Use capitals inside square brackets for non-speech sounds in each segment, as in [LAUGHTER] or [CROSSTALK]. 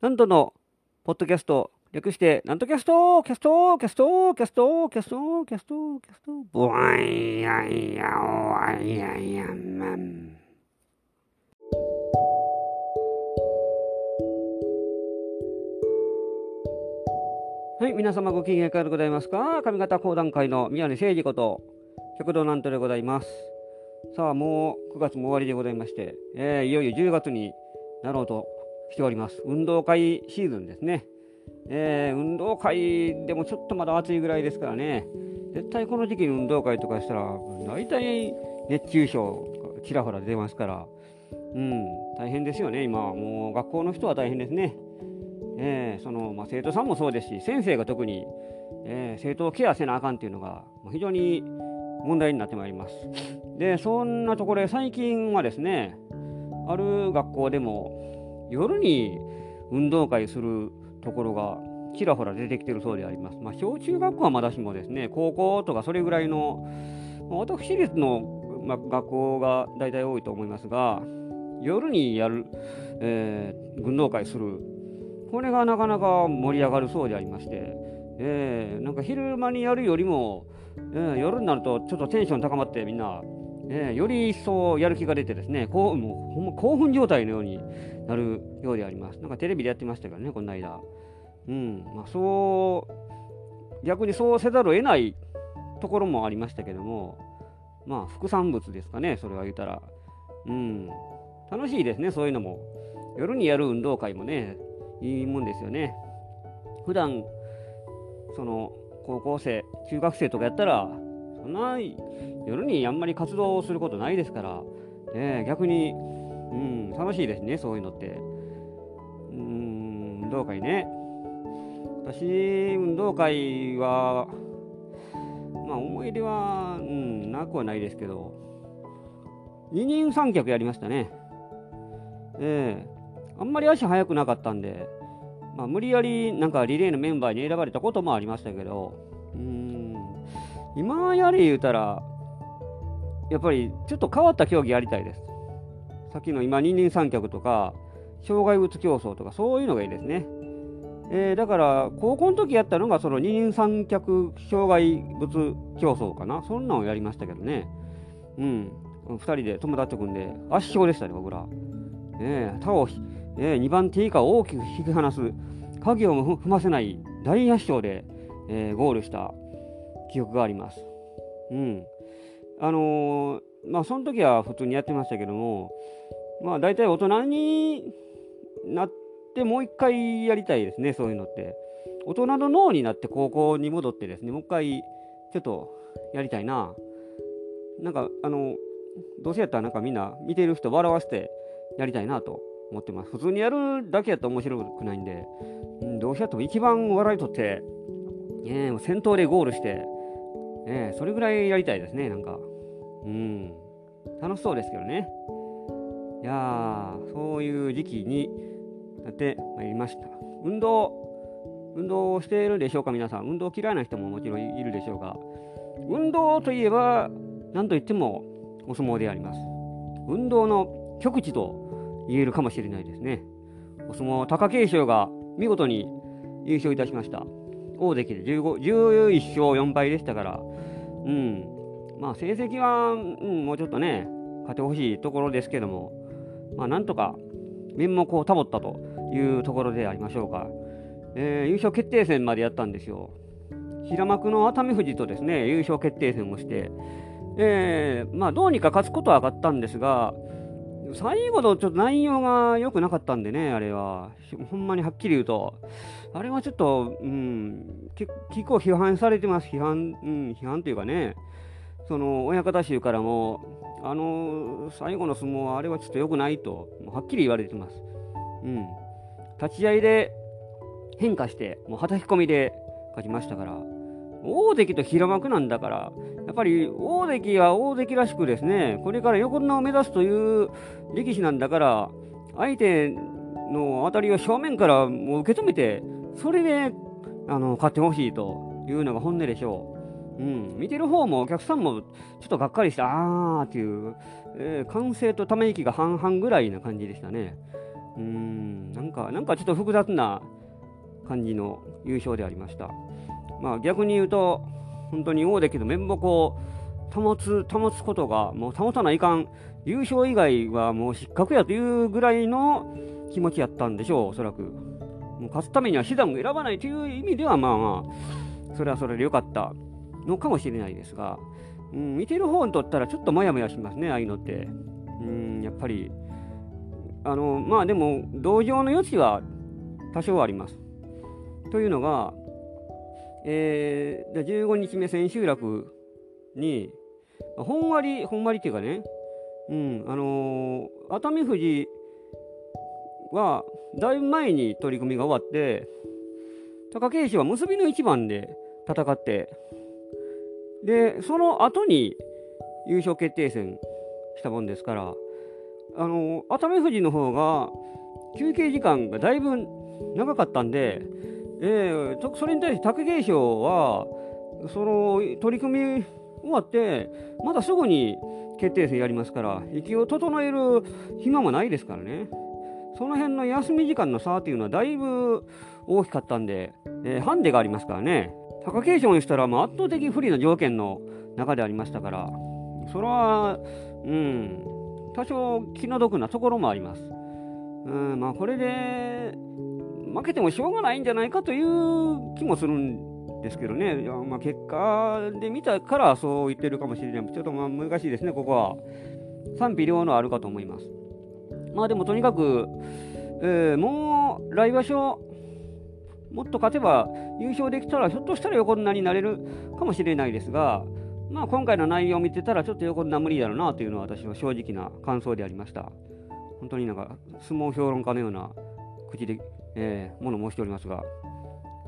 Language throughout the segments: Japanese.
なんとの、ポッドキャスト、略して、なんとキャストキャストキャストキャストキャストキャストキャストボワイヤイヤワイヤイヤマン。はい、皆様ご機嫌いかがでございますか上方講談界の宮根誠二こと、食堂なんとでございます。さあ、もう9月も終わりでございまして、えー、いよいよ10月になろうとしております。運動会シーズンですね。えー、運動会でもちょっとまだ暑いぐらいですからね、絶対この時期に運動会とかしたら、大体熱中症、ちらほら出ますから、うん、大変ですよね、今、もう学校の人は大変ですね。えー、そのまあ、生徒さんもそうですし、先生が特に、えー、生徒をケアせなあかんっていうのが、非常に問題になってまいります。で、そんなところで最近はですね、ある学校でも、夜に運動会するところがちらほら出てきてるそうであります。まあ、小中学校はまだしもですね、高校とかそれぐらいのま、私立の、まあ、学校が大体多いと思いますが、夜にやる、えー、運動会する、これがなかなか盛り上がるそうでありまして、えー、なんか昼間にやるよりも、えー、夜になるとちょっとテンション高まってみんな、えー、より一層やる気が出てですね、こうもうほんま興奮状態のようになるようであります。なんかテレビでやってましたからね、この間。うん、まあ、そう、逆にそうせざるを得ないところもありましたけども、まあ、副産物ですかね、それは言うたら。うん、楽しいですね、そういうのも。夜にやる運動会もね、いいもんですよね。普段その高校生、中学生とかやったら、そんな夜にあんまり活動することないですから、ね、逆にうん、楽しいですね、そういうのって。運動会ね。私、運動会は、まあ、思い出は、うん、なくはないですけど、二人三脚やりましたね。ええー、あんまり足速くなかったんで、まあ、無理やりなんかリレーのメンバーに選ばれたこともありましたけど、うん、今やれ言うたら、やっぱりちょっと変わった競技やりたいです。さっきの今、二人三脚とか、障害物競争とか、そういうのがいいですね。えー、だから、高校の時やったのが、その二人三脚障害物競争かな。そんなのをやりましたけどね。うん。二人で友達と組んで、圧勝でしたね、僕ら。えー、他を、えー、2番手以下を大きく引き離す、影を踏ませない大圧勝で、えー、ゴールした記憶があります。うん。あのー、まあ、その時は普通にやってましたけども、まあ大体大人になってもう一回やりたいですね、そういうのって。大人の脳になって高校に戻ってですね、もう一回ちょっとやりたいな。なんか、あの、どうせやったらなんかみんな見てる人笑わせてやりたいなと思ってます。普通にやるだけやったら面白くないんで、うん、どうせやっても一番笑いとって、えー、先頭でゴールして、え、それぐらいやりたいですね、なんか。うん。楽しそうですけどね。いやー、そういう時期になってまいりました。運動、運動をしているでしょうか、皆さん。運動嫌いな人ももちろんいるでしょうが、運動といえば、何と言ってもお相撲であります。運動の極致と言えるかもしれないですね。お相撲、貴景勝が見事に優勝いたしました。大関で15 11勝4敗でしたから、うん、まあ成績は、うん、もうちょっとね、勝ってほしいところですけども、まあ、なんとか面目を保ったというところでありましょうか。えー、優勝決定戦までやったんですよ。平幕の熱海富士とですね、優勝決定戦をして、えー、まあ、どうにか勝つことは上がったんですが、最後のちょっと内容が良くなかったんでね、あれは。ほんまにはっきり言うと。あれはちょっと、うん、結構批判されてます。批判、うん、批判というかね、その親方衆からも、あの最後の相撲はあれはちょっと良くないと、はっきり言われてます。うん。立ち合いで変化して、もう叩き込みで勝ちましたから、大関と平幕なんだから、やっぱり大関は大関らしくですね、これから横綱を目指すという力士なんだから、相手の当たりを正面からもう受け止めて、それであの勝ってほしいというのが本音でしょう。うん、見てる方もお客さんもちょっとがっかりして、あーっていう、えー、歓声とため息が半々ぐらいな感じでしたね。うん、なんか、なんかちょっと複雑な感じの優勝でありました。まあ逆に言うと、本当に大関の面目を保つ、保つことが、もう保たないかん、優勝以外はもう失格やというぐらいの気持ちやったんでしょう、おそらく。もう勝つためには手段を選ばないという意味では、まあまあ、それはそれで良かったのかもしれないですが、うん、見てる方にとったらちょっともやもやしますね、ああいうのって。うん、やっぱり、あの、まあでも、同情の余地は多少あります。というのが、えー、15日目千秋楽に、ほんわり、ほんわりっていうかね、うん、あのー、熱海富士は、だいぶ前に取り組みが終わって、貴景勝は結びの一番で戦って、で、その後に優勝決定戦したもんですから、あの熱海富士の方が休憩時間がだいぶ長かったんで、えー、それに対して貴景勝は、その取り組み終わって、またすぐに決定戦やりますから、息を整える暇もないですからね。その辺の休み時間の差っていうのはだいぶ大きかったんで、えー、ハンデがありますからね。貴景勝にしたら圧倒的不利な条件の中でありましたから、それは、うん、多少気の毒なところもあります。うんまあ、これで負けてもしょうがないんじゃないかという気もするんですけどね、いやまあ、結果で見たからそう言ってるかもしれない。ちょっとまあ難しいですね、ここは。賛否両論あるかと思います。まあでもとにかく、えー、もう来場所、もっと勝てば優勝できたら、ひょっとしたら横綱になれるかもしれないですが、まあ、今回の内容を見てたら、ちょっと横綱無理だろうなというのは私は正直な感想でありました。本当になんか相撲評論家のような口で、えー、もの申しておりますが、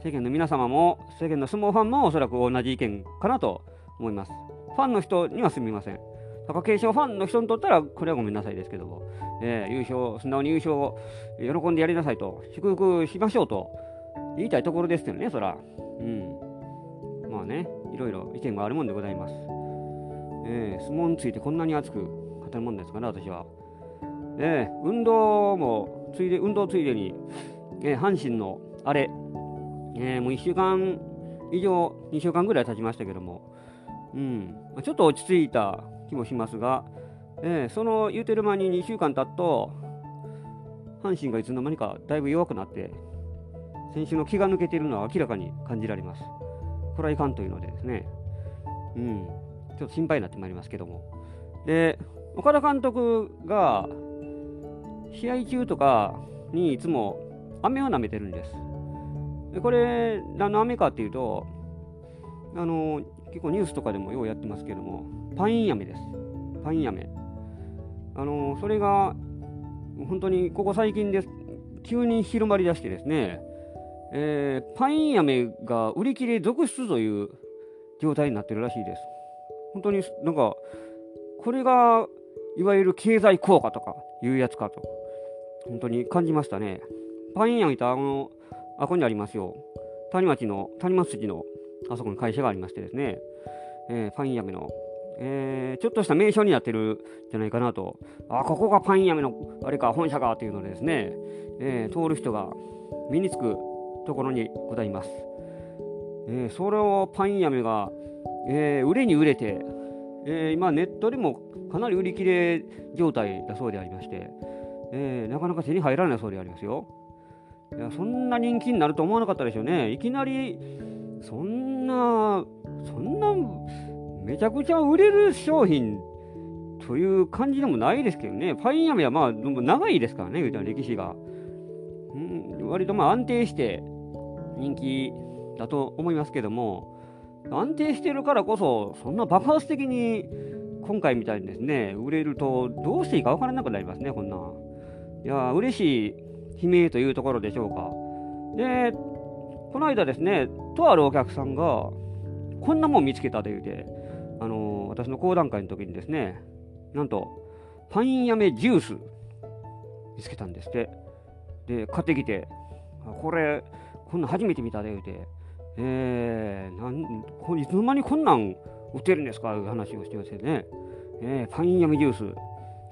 世間の皆様も、世間の相撲ファンもおそらく同じ意見かなと思います。ファンの人にはすみません。貴景勝ファンの人にとったら、これはごめんなさいですけども、えー、優勝、素直に優勝を喜んでやりなさいと、祝福しましょうと言いたいところですよね、そら。うん。まあね、いろいろ意見があるもんでございます。えー、相撲についてこんなに熱く語るもんですかね、私は。えー、運動も、ついで、運動ついでに、えー、阪神のあれ、えー、もう1週間以上、2週間ぐらい経ちましたけども、うん、ちょっと落ち着いた気もしますが、えー、その言うてる間に2週間経っと、阪神がいつの間にかだいぶ弱くなって、選手の気が抜けているのは明らかに感じられます。これはいかんというのでですね、うん、ちょっと心配になってまいりますけども。で、岡田監督が試合中とかにいつも飴を舐めてるんです。でこれ、何の飴かっていうと、あの結構ニュースとかでもようやってますけども、パイン飴です。パイン飴。あのそれが本当にここ最近です。急に広まりだしてですね、えー、パイン飴が売り切れ続出という状態になってるらしいです。本当になんか、これがいわゆる経済効果とかいうやつかと、本当に感じましたね。パイン飴ってあの、あこにありますよ。谷町の、谷町筋のあそこに会社がありましてですね、えー、パイン飴の、えー、ちょっとした名称になってるんじゃないかなと、あ、ここがパイン飴のあれか、本社かというのでですね、えー、通る人が身につくところにございます。えー、それをパイン飴が、えー、売れに売れて、えー、今ネットでもかなり売り切れ状態だそうでありまして、えー、なかなか手に入らないそうでありますよ。いやそんな人気になると思わなかったでしょうね。いきなり、そんな、そんな、めちゃくちゃ売れる商品という感じでもないですけどね。パイン飴はまあ、長いですからね、言うたら歴史が。うん、割とまあ安定して、人気だと思いますけども、安定してるからこそ、そんな爆発的に今回みたいにですね、売れるとどうしていいか分からなくなりますね、こんな。いや、嬉しい悲鳴というところでしょうか。で、この間ですね、とあるお客さんが、こんなもん見つけたと言うて、あのー、私の講談会の時にですね、なんと、パインやめジュース見つけたんですって。で、買ってきて、これ、こんなん初めて見たで言うて、えー、なんこいつの間にこんなん売ってるんですかいう話をしてましてね、えー、パインヤミジュース、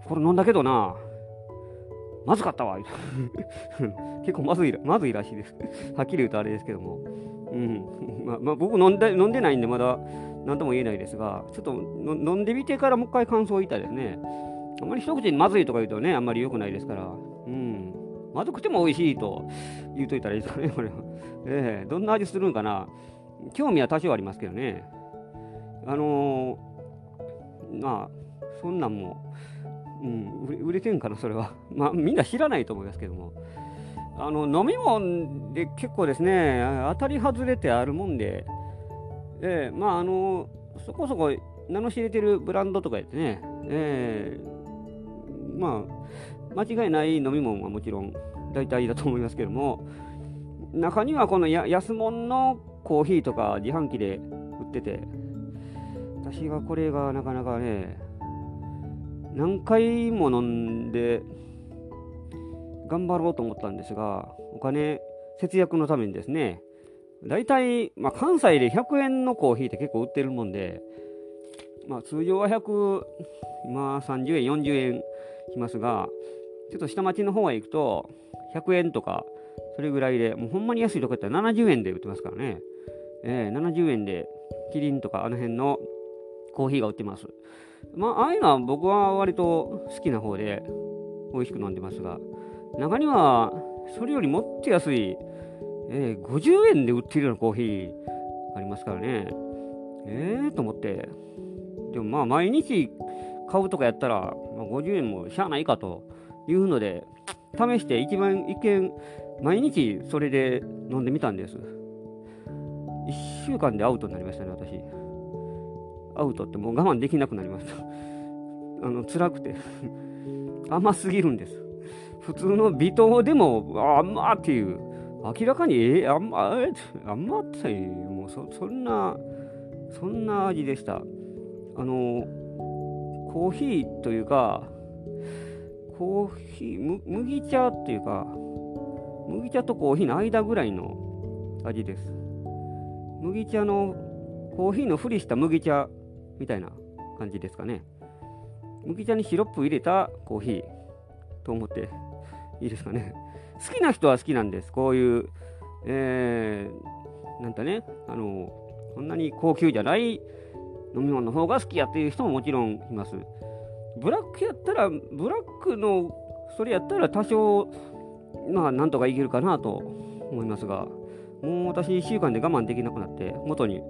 これ飲んだけどな、まずかったわ [LAUGHS] 結構まずいまずいらしいです [LAUGHS] はっきり言うとあれですけども。うん。まあ、まあ、僕飲んで飲んでないんでまだ何とも言えないですが、ちょっと飲んでみてからもう一回感想を言いたいですね。あまり一口にまずいとか言うとね、あんまり良くないですから。うん。まずくても美味しいと言うといたらいいですかね、これは。ええー、どんな味するんかな。興味は多少ありますけどね。あのー、まあ、そんなんも、うん、売れてんかな、それは。[LAUGHS] まあ、みんな知らないと思いますけども。あの、飲み物で結構ですね、当たり外れてあるもんで、えー、まあ、あの、そこそこ名の知れてるブランドとかやってね、えー、まあ、間違いない飲み物はもちろん大体だと思いますけども、中にはこの安物のコーヒーとか自販機で売ってて、私はこれがなかなかね、何回も飲んで頑張ろうと思ったんですが、お金節約のためにですね、大体、まあ、関西で100円のコーヒーって結構売ってるもんで、まあ、通常は100、まあ、30円、40円しますが、ちょっと下町の方へ行くと、100円とか、それぐらいで、もうほんまに安いとこやったら70円で売ってますからね。えー、70円で、キリンとかあの辺のコーヒーが売ってます。まあ、ああいうのは僕は割と好きな方で、美味しく飲んでますが、中には、それよりもっと安い、えー、50円で売ってるようなコーヒーありますからね。えーと思って。でもまあ毎日買うとかやったら、まあ、50円もしゃあないかというので、試して一番一見、毎日それで飲んでみたんです。1週間でアウトになりましたね、私。アウトってもう我慢できなくなりました。[LAUGHS] あの、辛くて [LAUGHS] 甘すぎるんです。普通の微糖でも甘っていう。明らかに、えー、甘、甘って、もうそそんな、そんな味でした。あの、コーヒーというか、コーヒー、麦茶っていうか、麦茶とコーヒーの間ぐらいの味です。麦茶の、コーヒーのふりした麦茶みたいな感じですかね。麦茶にシロップ入れたコーヒーと思っていいですかね。好きな人は好きなんです。こういう、えー、なんかね、あの、そんなに高級じゃない飲み物の方が好きやっていう人ももちろんいます。ブラックやったら、ブラックのそれやったら多少、まあ、なんとかいけるかなと思いますが、もう私1週間で我慢できなくなって、元に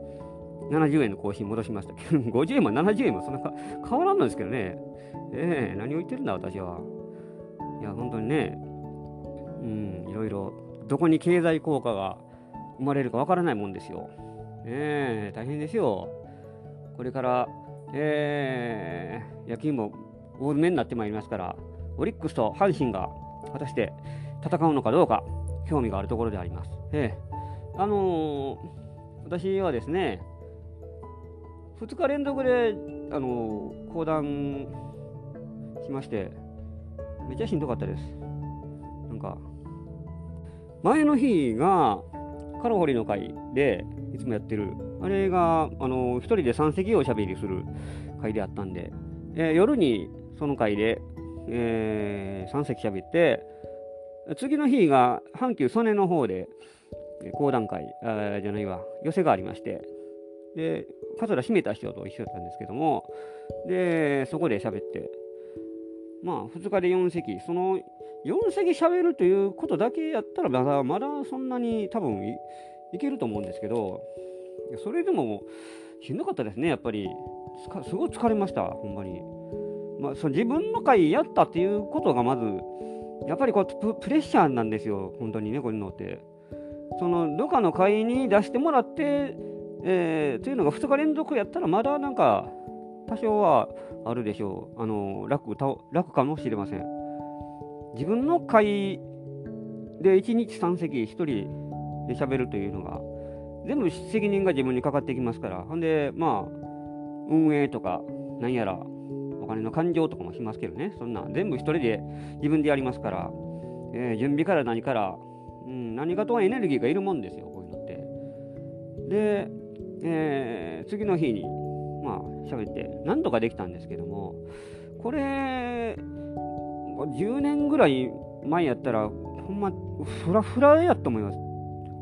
70円のコーヒー戻しましたけど、[LAUGHS] 50円も70円もそんな変わらんのですけどね。ええー、何を言ってるんだ、私は。いや、本当にね、うん、いろいろ、どこに経済効果が生まれるかわからないもんですよ。ええー、大変ですよ。これから、えー、野球も大詰めになってまいりますから、オリックスと阪神が果たして戦うのかどうか、興味があるところであります。ええ、あの、私はですね、2日連続で、あの、講談しまして、めちゃしんどかったです。なんか、前の日が、カロホリの会で、いつもやってる、あれが、あの、一人で3席をおしゃべりする会であったんで、えー、夜にその会で、えー、3席しゃべって、次の日が阪急曽根の方で、講談会、あじゃないわ、寄せがありまして、で、桂閉めた人と一緒だったんですけども、で、そこで喋って、まあ、2日で4席、その4席喋るということだけやったら、まだまだそんなに多分いいけると思うんですけど、それでもしんどかったですね、やっぱり。すごい疲れました、ほんまに。まあ、そ自分の回やったっていうことがまず、やっぱりこうプレッシャーなんですよ、本当にね、こういうのって。その、どかの会に出してもらって、えー、というのが2日連続やったら、まだなんか、多少はあるでしょう。あの楽楽かもしれません。自分の会で1日3席1人で喋るというのが、全部責任が自分にかかってきますから、ほんで、まあ、運営とか、なんやら、お金の勘定とかもしますけどね、そんな、全部一人で自分でやりますから、えー、準備から何から、うん、何かとはエネルギーがいるもんですよ、こういうのって。で、えー、次の日に、まあ、喋って、なんとかできたんですけども、これ、10年ぐらい前やったら、ほんま、フラフラやと思います。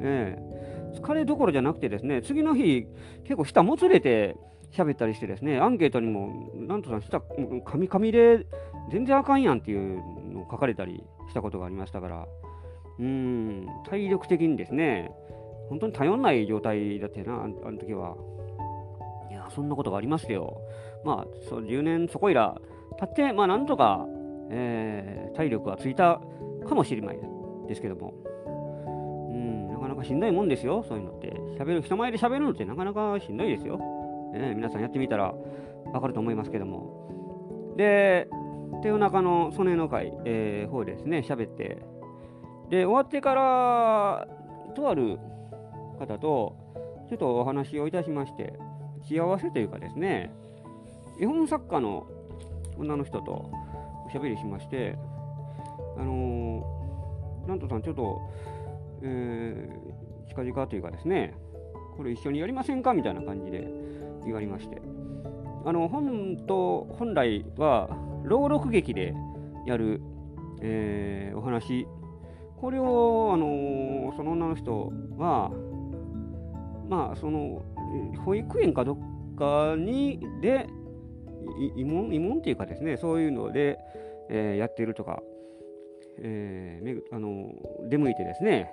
ええ疲れどころじゃなくてですね、次の日、結構舌もつれて喋ったりしてですね、アンケートにも、なんとさん、舌、カミカミで全然あかんやんっていうのを書かれたりしたことがありましたから、うん、体力的にですね、本当に頼んない状態だったよな、あの時は。いや、そんなことがありますよ。まあ、そう10年そこいら経って、まあ、なんとか、えー、体力はついたかもしれないですけども、うん、なかなかしんどいもんですよ、そういうのって。喋る人前で喋るのってなかなかしんどいですよ。ね、皆さんやってみたらわかると思いますけども。で、手夜中の曽根の会、えー、方ですね、喋って、で、終わってから、とある方と、ちょっとお話をいたしまして、幸せというかですね、絵本作家の女の人とおしゃべりしまして、あのー、なんとさん、ちょっと、えー、近々というかですね、これ一緒にやりませんか？みたいな感じで言われまして、あの本と本来は朗読劇でやる、えー、お話、これを、あのー、その女の人は、まあ、その保育園かどっかにで慰問慰問っていうかですねそういうので、えー、やってるとか、えー、あの出向いてですね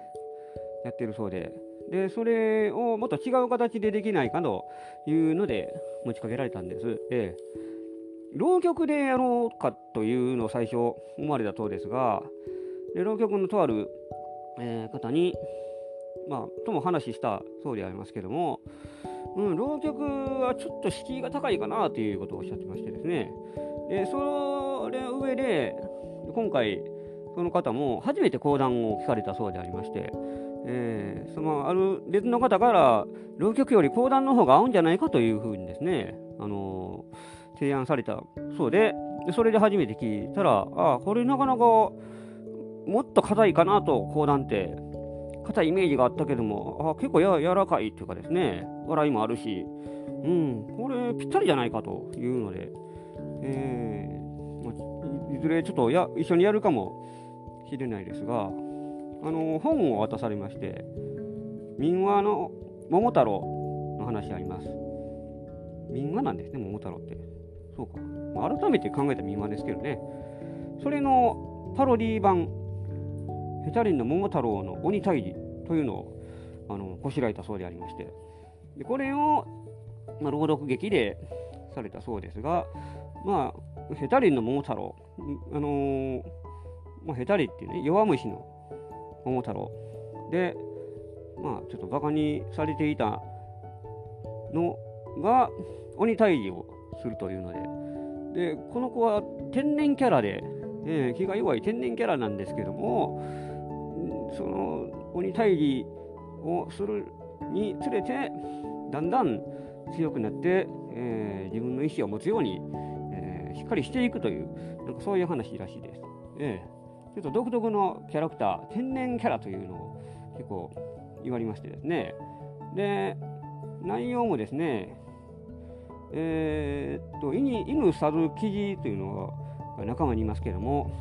やってるそうででそれをもっと違う形でできないかというので持ちかけられたんです。で浪曲でやろうかというのを最初思われたそうですがで浪曲のとある、えー、方にまあ、とも話したそうでありますけども、うん、浪曲はちょっと敷居が高いかなということをおっしゃってましてですね、でそれ上で、今回、その方も初めて講談を聞かれたそうでありまして、えー、そのある別の方から、浪曲より講談の方が合うんじゃないかというふうにですね、あのー、提案されたそうで、でそれで初めて聞いたら、ああ、これなかなかもっと硬いかなと、講談って。硬いイメージがあったけども、あ結構や柔らかいっていうかですね、笑いもあるし、うん、これぴったりじゃないかというので、えー、いずれちょっとや一緒にやるかもしれないですが、あの本を渡されまして、民話の桃太郎の話あります。民話なんですね、桃太郎って。そうか。改めて考えた民話ですけどね。それのパロディ版ヘタリンの桃太郎の鬼退治というのをあのこしらえたそうでありまして。でこれを、まあ、朗読劇でされたそうですが、まあ、ヘタリンの桃太郎、あのー、まあ、ヘタリっていうね弱虫の桃太郎で、まあ、ちょっとバカにされていたのが鬼退治をするというので。でこの子は天然キャラで、えー、気が弱い天然キャラなんですけどもその鬼退治をするにつれてだんだん強くなって、えー、自分の意思を持つように、えー、しっかりしていくというなんかそういう話らしいです。えー、ちょっと独特のキャラクター天然キャラというのを結構言われましてですねで内容もですねえー、っと犬猿記事というのが仲間にいますけれども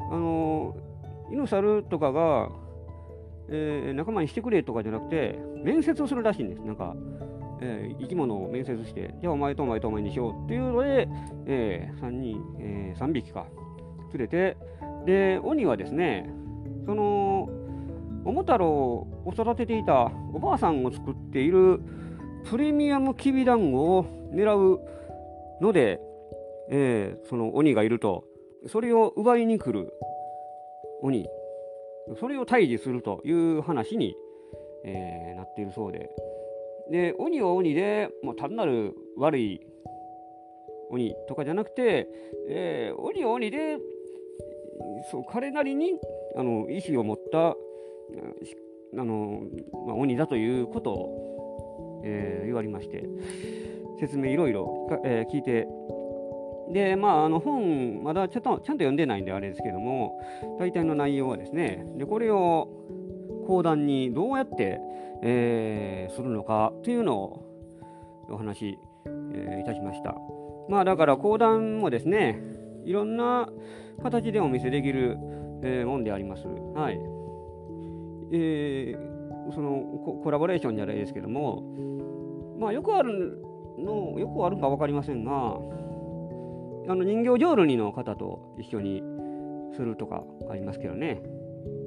あの犬猿とかが、えー、仲間にしてくれとかじゃなくて、面接をするらしいんです。なんか、えー、生き物を面接して、じゃあお前とお前とお前にしようっていうので、えー、3人、えー、3匹か、連れて、で、鬼はですね、その、桃太郎を育てていたおばあさんを作っているプレミアムきびだんごを狙うので、えー、その鬼がいると、それを奪いに来る鬼、それを退治するという話に、えー、なっているそうで、で、鬼は鬼で、もう単なる悪い鬼とかじゃなくて、えー、鬼は鬼で、そう彼なりにあの意志を持ったあの、まあ、鬼だということを、えー、言われまして、説明いろいろ、え、聞いてで、まあ、あの本、まだちょっとちゃんと読んでないんであれですけども、大体の内容はですね、でこれを講談にどうやって、えー、するのかというのをお話、えー、いたしました。まあ、だから講談もですね、いろんな形でお見せできる、えー、もんであります。はい。えー、そのコラボレーションじゃないですけども、まあよくあるの、よくあるか分かりませんが、あの人形浄瑠璃の方と一緒にするとかありますけどね。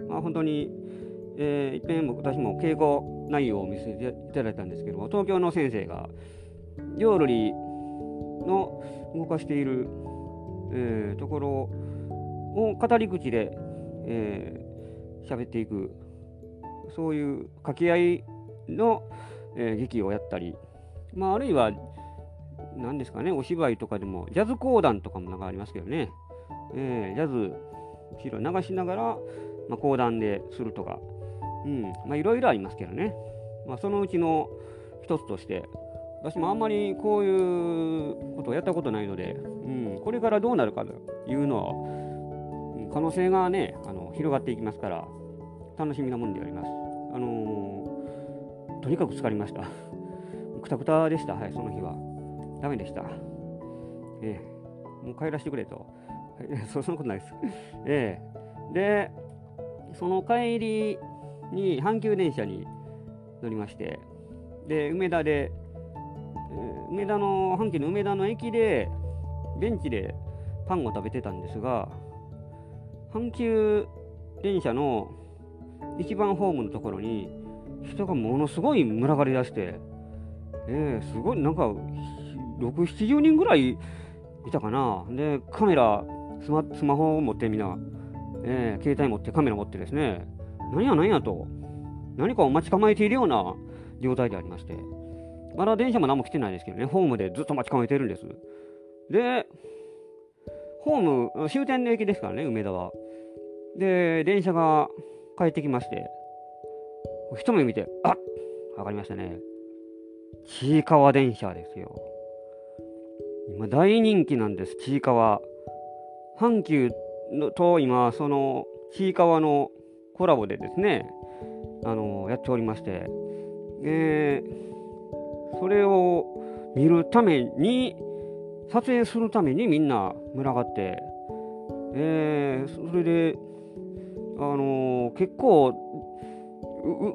まあ本当に、えー、いっぺん私も稽古内容を見せていただいたんですけども、東京の先生が浄瑠璃の動かしている、えー、ところを語り口で喋、えー、っていくそういう掛け合いの、えー、劇をやったり、まあ、あるいは何ですかねお芝居とかでもジャズ講談とかもなんかありますけどね、えー、ジャズ後ろ流しながら、まあ、講談でするとか、うんまあ、いろいろありますけどね、まあ、そのうちの一つとして私もあんまりこういうことをやったことないので、うん、これからどうなるかというのは、可能性がね、あの広がっていきますから、楽しみなもんであります。あのー、とにかく疲れました。くたくたでした、はい、その日は。ダメでした。ええ、もう帰らせてくれと。[LAUGHS] そんなことないです。ええ、で、その帰りに阪急電車に乗りまして、で、梅田で、梅田の阪急の梅田の駅でベンチでパンを食べてたんですが阪急電車の一番ホームのところに人がものすごい群がりだして、えー、すごいなんか670人ぐらいいたかなでカメラスマスマホを持ってみんな、えー、携帯持ってカメラ持ってですね何や何やと何かを待ち構えているような状態でありましてまだ電車も何も来てないですけどね、ホームでずっと待ち構えてるんです。で、ホーム、終点の駅ですからね、梅田は。で、電車が帰ってきまして、一目見て、あっわかりましたね。ちいかわ電車ですよ。今大人気なんです、ちいかわ。阪急のと今、そのちいかわのコラボでですね、あのやっておりまして、えー、それを見るために撮影するためにみんな群がって、えー、それで、あのー、結構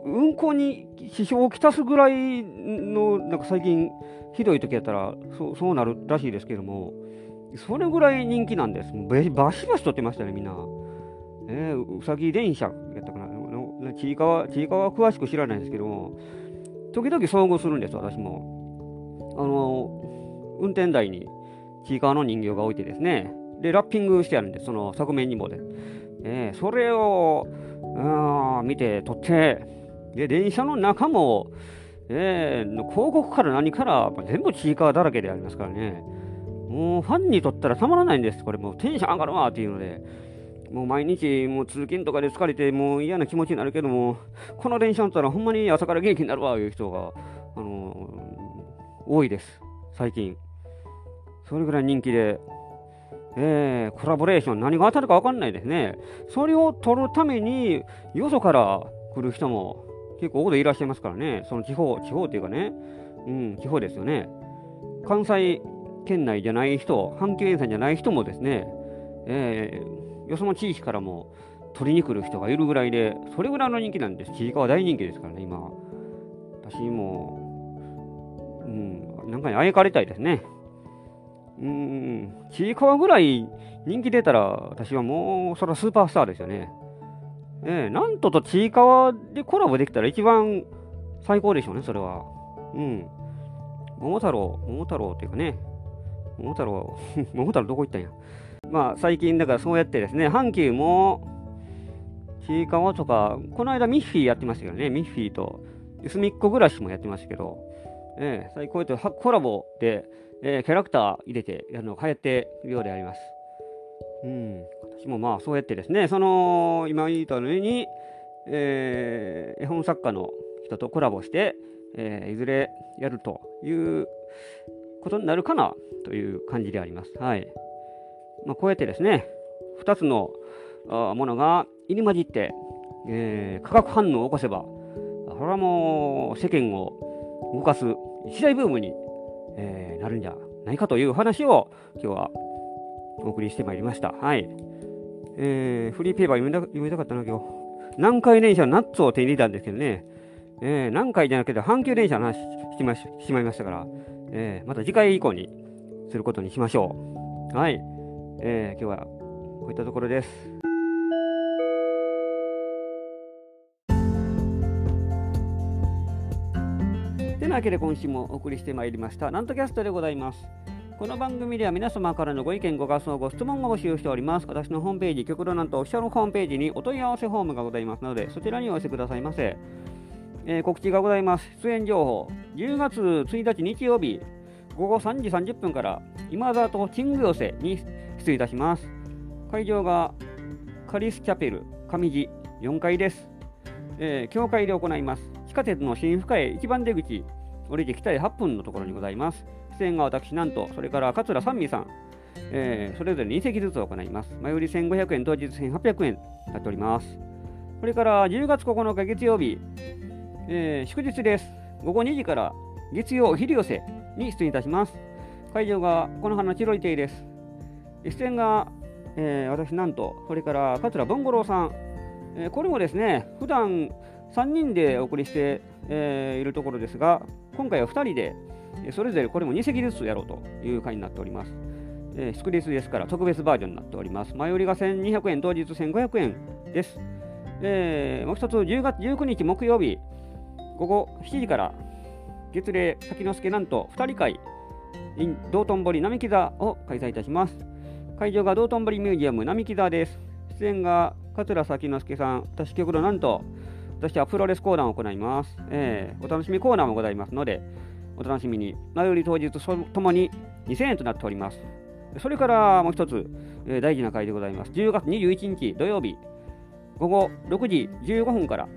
運行に支障をきたすぐらいのなんか最近ひどい時やったらそうそうなるらしいですけどもそれぐらい人気なんですバシバシ撮ってましたねみんな、えー、うさぎ電車やったかなちいかわちいかわ詳しく知らないんですけども時々遭遇するんです、私も。あの、運転台にちいかわの人形が置いてですね、で、ラッピングしてあるんです、その側面にもで。えー、それを、あ見て、撮って、で、電車の中も、え、広告から何から全部ちいかわだらけでありますからね。もうファンにとったらたまらないんです。これもうテンション上がるわっていうので。もう毎日もう通勤とかで疲れてもう嫌な気持ちになるけども、この電車乗ったらほんまに朝から元気になるわいう人が、あのー、多いです、最近。それぐらい人気で、えー、コラボレーション何が当たるか分かんないですね。それを取るために、よそから来る人も結構多くいらっしゃいますからね。その地方、地方っていうかね、うん、地方ですよね。関西圏内じゃない人、阪急沿線じゃない人もですね、えー、よその地域からも取りに来る人がいるぐらいで、それぐらいの人気なんです。ちいかわ大人気ですからね、今。私も、うん、なんかにあやかりたいですね。うん、ちいかわぐらい人気出たら、私はもう、それはスーパースターですよね。ええなんととちいかわでコラボできたら一番最高でしょうね、それは。うん。桃太郎、桃太郎っていうかね、桃太郎、[LAUGHS] 桃太郎どこ行ったんや。まあ、最近だからそうやってですね、阪急も、ちいかわとか、この間ミッフィーやってましたけどね、ミッフィーと、すみっこ暮らしもやってましたけど、ええ、最高やってコラボで、えー、キャラクター入れてやるのが流行ってるようであります。うん、私もまあそうやってですね、その、今言ったように、えー、絵本作家の人とコラボして、えー、いずれやるということになるかなという感じであります。はい。まあ、こうやってですね、2つのものが入り混じって、えー、化学反応を起こせば、これはもう世間を動かす一大ブームに、えー、なるんじゃないかという話を今日はお送りしてまいりました。はい。えー、フリーペーパー読めた読めたかったな、今日。南海電車のナッツを手に入れたんですけどね、えー、南海じゃなくて阪急電車の話しまししまいましたから、えー、また次回以降にすることにしましょう。はい。えー、今日はこういったところです。てなわけで今週もお送りしてまいりました、なんとキャストでございます。この番組では皆様からのご意見、ご感想、ご質問を募集しております。私のホームページ、極度なんとオフィシャルホームページにお問い合わせフォームがございますので、そちらにお寄せくださいませ。えー、告知がございます。出演情報、10月1日日曜日、午後3時30分から、今沢とキング寄せに出演いたします。会場がカリスチャペル上地4階です。えー、教会で行います。地下鉄の新深へ一番出口、降りてきたい8分のところにございます。出演が私、なんと、それから桂三味さん、えー、それぞれ2席ずつ行います。前売り1500円、当日1800円になっております。それから10月9日月曜日、えー、祝日です。午後2時から月曜昼寄せに出演いたします。会場がこの花チロリ亭です。出演が、えー、私なんと、それから桂文五郎さん、えー、これもですね、普段3人でお送りして、えー、いるところですが、今回は2人で、それぞれこれも2席ずつやろうという回になっております。えー、スクリスですから特別バージョンになっております。前売りが1200円、当日1500円です。えー、もう一つ、10月19日木曜日、午後7時から月齢滝之助なんと2人会 in 道頓堀並木座を開催いたします。会場が道頓堀ミュージアム並木座です。出演が桂崎之助さん、私局のなんと私はプロレスコーナーを行います。えー、お楽しみコーナーもございますので、お楽しみに。前売り当日ともに2000円となっております。それからもう一つ、えー、大事な回でございます。10月21日土曜日、午後6時15分から、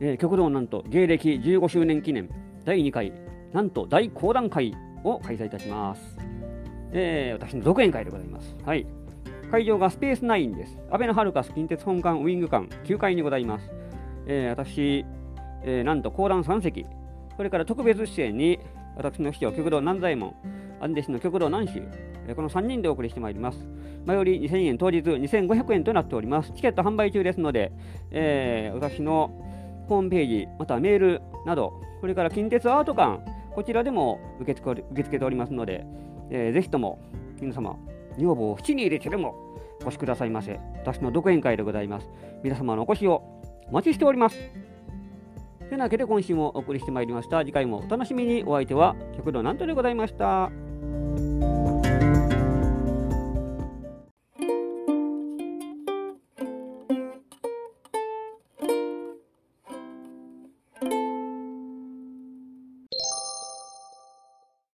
えー、極道なんと芸歴15周年記念第2回、なんと大講談会を開催いたします。えー、私の独演会でございます。はい。会場がスペースナインです。安倍のハルカス近鉄本館ウィング館9階にございます。えー、私、えー、なんと講談3席、それから特別出演に私の師匠、極道南左衛門、アンデシの極道南州、この3人でお送りしてまいります。前より2000円、当日2500円となっております。チケット販売中ですので、えー、私のホームページ、またはメールなど、それから近鉄アート館、こちらでも受け付け受け付けておりますので、えー、ぜひとも皆様、女房を縁に入れてでもお越しくださいませ。私の独演会でございます。皆様のお越しをお待ちしております。てなわけで今週もお送りしてまいりました。次回もお楽しみに。お相手は極度なんとでございました。